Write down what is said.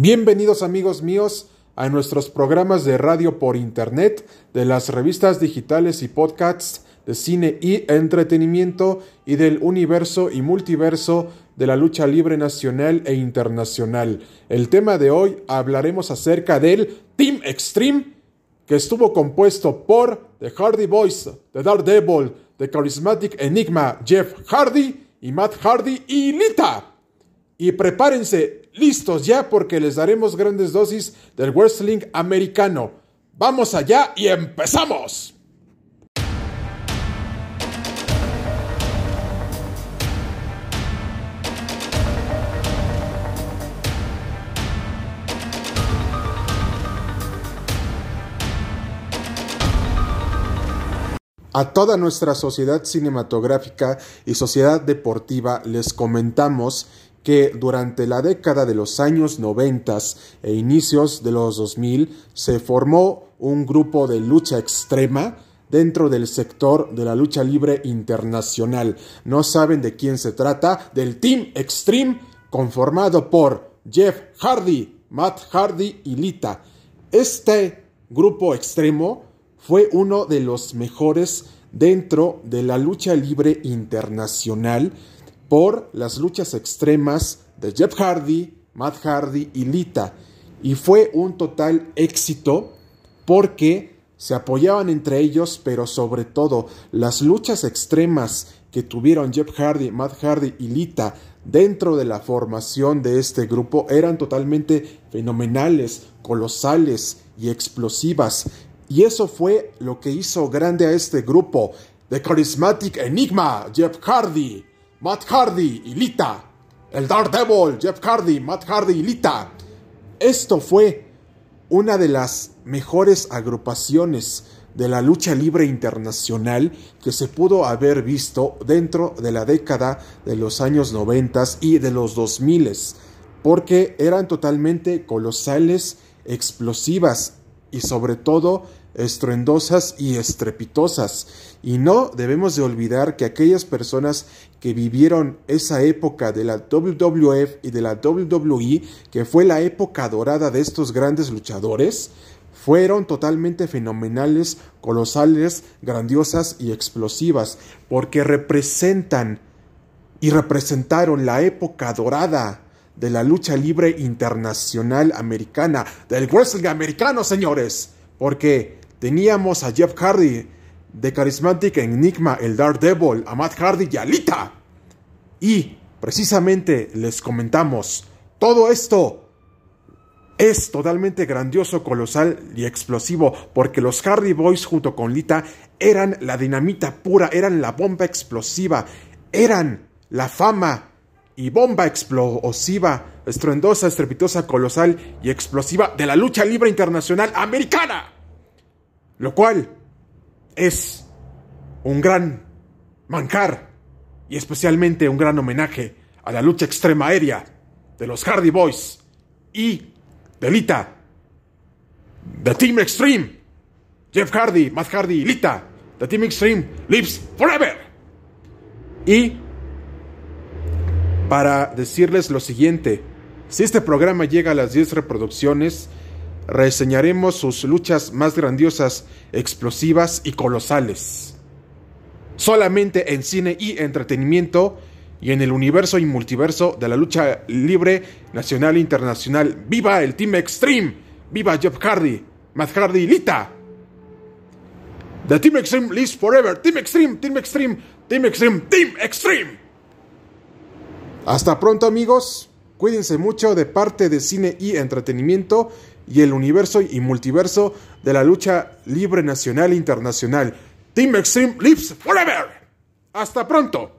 Bienvenidos amigos míos a nuestros programas de radio por internet, de las revistas digitales y podcasts de cine y entretenimiento y del universo y multiverso de la lucha libre nacional e internacional. El tema de hoy hablaremos acerca del Team Extreme, que estuvo compuesto por The Hardy Boys, The Daredevil, The Charismatic Enigma, Jeff Hardy y Matt Hardy y Lita. Y prepárense, listos ya porque les daremos grandes dosis del wrestling americano. Vamos allá y empezamos. A toda nuestra sociedad cinematográfica y sociedad deportiva les comentamos que durante la década de los años 90 e inicios de los 2000 se formó un grupo de lucha extrema dentro del sector de la lucha libre internacional. No saben de quién se trata, del Team Extreme conformado por Jeff Hardy, Matt Hardy y Lita. Este grupo extremo fue uno de los mejores dentro de la lucha libre internacional por las luchas extremas de Jeff Hardy, Matt Hardy y Lita. Y fue un total éxito porque se apoyaban entre ellos, pero sobre todo las luchas extremas que tuvieron Jeff Hardy, Matt Hardy y Lita dentro de la formación de este grupo eran totalmente fenomenales, colosales y explosivas. Y eso fue lo que hizo grande a este grupo. The Charismatic Enigma, Jeff Hardy, Matt Hardy y Lita. El Daredevil, Jeff Hardy, Matt Hardy y Lita. Esto fue una de las mejores agrupaciones de la lucha libre internacional que se pudo haber visto dentro de la década de los años 90 y de los 2000, porque eran totalmente colosales, explosivas y sobre todo estruendosas y estrepitosas. Y no debemos de olvidar que aquellas personas que vivieron esa época de la WWF y de la WWE, que fue la época dorada de estos grandes luchadores, fueron totalmente fenomenales, colosales, grandiosas y explosivas, porque representan y representaron la época dorada de la lucha libre internacional americana, del wrestling americano, señores, porque Teníamos a Jeff Hardy, de Charismatic Enigma, el Daredevil, a Matt Hardy y a Lita. Y precisamente les comentamos, todo esto es totalmente grandioso, colosal y explosivo, porque los Hardy Boys junto con Lita eran la dinamita pura, eran la bomba explosiva, eran la fama y bomba explosiva, estruendosa, estrepitosa, colosal y explosiva de la lucha libre internacional americana. Lo cual es un gran manjar y especialmente un gran homenaje a la lucha extrema aérea de los Hardy Boys y de Lita. The Team Extreme. Jeff Hardy, Matt Hardy y Lita. The Team Extreme lives forever. Y para decirles lo siguiente, si este programa llega a las 10 reproducciones, reseñaremos sus luchas más grandiosas, explosivas y colosales. Solamente en cine y entretenimiento y en el universo y multiverso de la lucha libre nacional e internacional. ¡Viva el Team Extreme! ¡Viva Jeff Hardy! Matt Hardy Lita! The Team Extreme lives forever. Team Extreme, Team Extreme, Team Extreme, Team Extreme. Hasta pronto amigos. Cuídense mucho de parte de cine y entretenimiento y el universo y multiverso de la lucha libre nacional e internacional. Team Extreme lives forever. Hasta pronto.